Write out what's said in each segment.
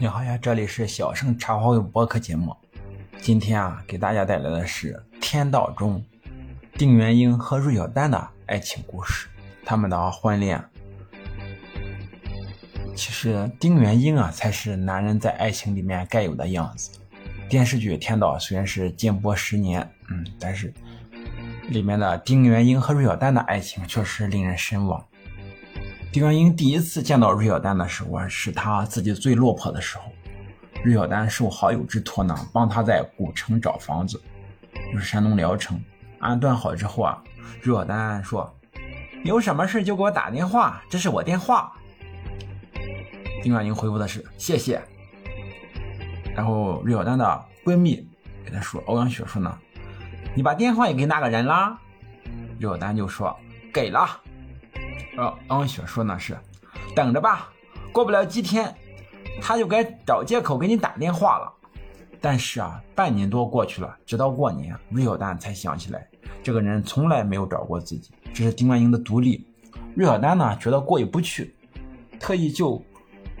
你好呀，这里是小盛茶话会播客节目。今天啊，给大家带来的是《天道》中丁元英和芮小丹的爱情故事，他们的婚恋。其实丁元英啊，才是男人在爱情里面该有的样子。电视剧《天道》虽然是禁播十年，嗯，但是里面的丁元英和芮小丹的爱情确实令人神往。丁元英第一次见到芮小丹的时候，是他自己最落魄的时候。芮小丹受好友之托呢，帮他在古城找房子，就是山东聊城。安顿好之后啊，芮小丹说：“有什么事就给我打电话，这是我电话。”丁元英回复的是：“谢谢。”然后芮小丹的闺蜜给他说：“欧阳雪说呢，你把电话也给那个人啦？”芮小丹就说：“给了。”呃，欧阳雪说那是，等着吧，过不了几天，他就该找借口给你打电话了。但是啊，半年多过去了，直到过年，芮小丹才想起来，这个人从来没有找过自己，这是丁元英的独立。芮小丹呢，觉得过意不去，特意就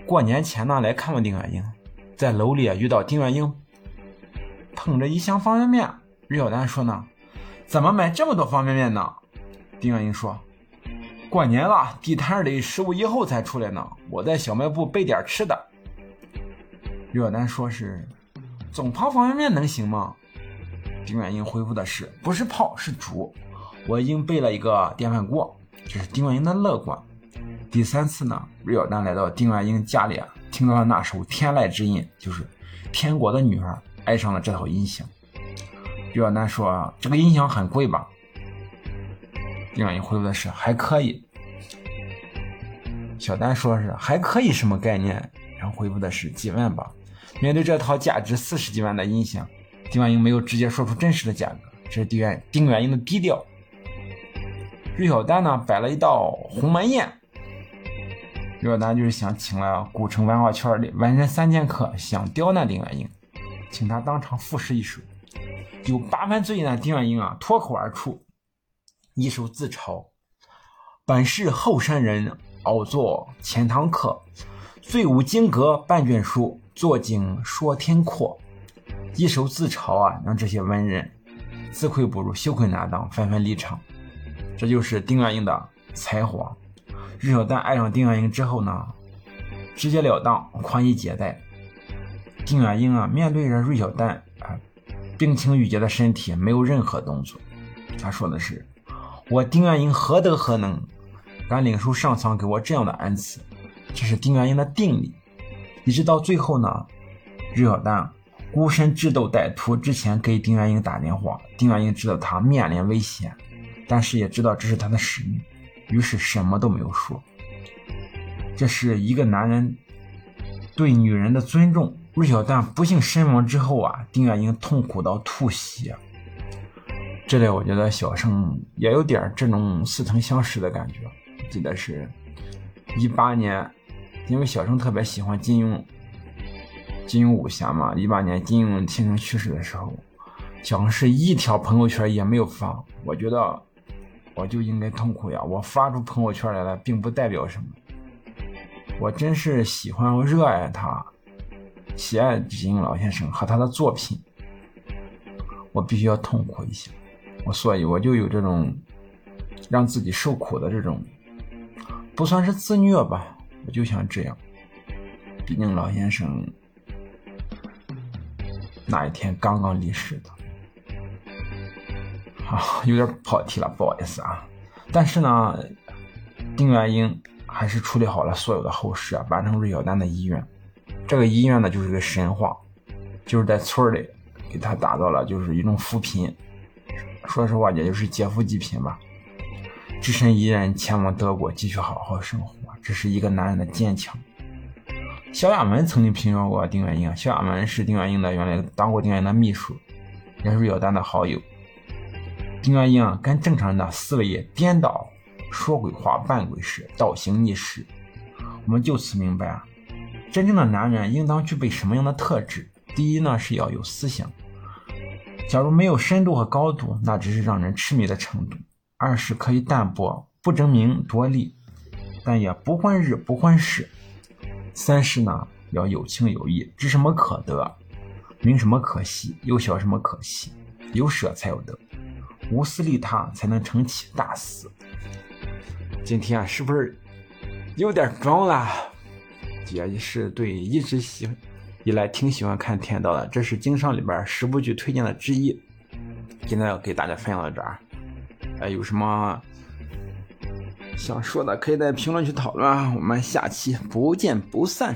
过年前呢来看望丁元英，在楼里啊遇到丁元英，捧着一箱方便面。芮小丹说呢，怎么买这么多方便面呢？丁元英说。过年了，地摊里十五以后才出来呢。我在小卖部备点吃的。芮小丹说是，总泡方便面能行吗？丁元英回复的是，不是泡是煮。我已经备了一个电饭锅。这是丁元英的乐观。第三次呢，芮小丹来到丁元英家里啊，听到了那首天籁之音，就是天国的女儿，爱上了这套音响。芮小丹说，这个音响很贵吧？丁元英回复的是还可以，小丹说是还可以什么概念？然后回复的是几万吧。面对这套价值四十几万的音响，丁元英没有直接说出真实的价格，这是丁元丁元英的低调。芮小丹呢摆了一道鸿门宴，芮小丹就是想请了古城文化圈的文人三剑客，想刁难丁元英，请他当场赋诗一首。有八分醉意的丁元英啊脱口而出。一首自嘲，本是后山人，偶作钱塘客。醉舞金阁半卷书，坐井说天阔。一首自嘲啊，让这些文人自愧不如，羞愧难当，纷纷离场。这就是丁元英的才华。芮小丹爱上丁元英之后呢，直截了当，宽衣解带。丁元英啊，面对着芮小丹啊，冰清玉洁的身体，没有任何动作。他说的是。我丁元英何德何能，敢领受上苍给我这样的恩赐？这是丁元英的定力。一直到最后呢，芮小丹孤身智斗歹徒之前给丁元英打电话，丁元英知道他面临危险，但是也知道这是他的使命，于是什么都没有说。这是一个男人对女人的尊重。芮小丹不幸身亡之后啊，丁元英痛苦到吐血。这里我觉得小盛也有点这种似曾相识的感觉。记得是一八年，因为小盛特别喜欢金庸，金庸武侠嘛。一八年金庸先生去世的时候，小盛是一条朋友圈也没有发。我觉得我就应该痛苦呀！我发出朋友圈来了，并不代表什么。我真是喜欢、热爱他，喜爱金庸老先生和他的作品，我必须要痛苦一下。所以我就有这种让自己受苦的这种，不算是自虐吧，我就想这样。毕竟老先生那一天刚刚离世的，啊，有点跑题了，不好意思啊。但是呢，丁元英还是处理好了所有的后事啊，完成芮小丹的遗愿。这个遗愿呢，就是个神话，就是在村里给他打造了就是一种扶贫。说实话，也就是劫富济贫吧。只身一人前往德国，继续好好生活。这是一个男人的坚强。萧亚文曾经评说过丁元英，萧亚文是丁元英的原来当过丁元英的秘书，也是芮小丹的好友。丁元英跟正常人的思维颠倒，说鬼话办鬼事，倒行逆施。我们就此明白啊，真正的男人应当具备什么样的特质？第一呢，是要有思想。假如没有深度和高度，那只是让人痴迷的程度。二是可以淡泊，不争名夺利，但也不混日不混事。三是呢，要有情有义，知什么可得，明什么可惜，又晓什么可惜。有舍才有得，无私利他才能成其大事。今天啊，是不是有点装了？也是对，一直喜以来挺喜欢看天道的，这是经商里边十部剧推荐的之一。今天要给大家分享到这儿，哎，有什么想说的，可以在评论区讨论啊。我们下期不见不散。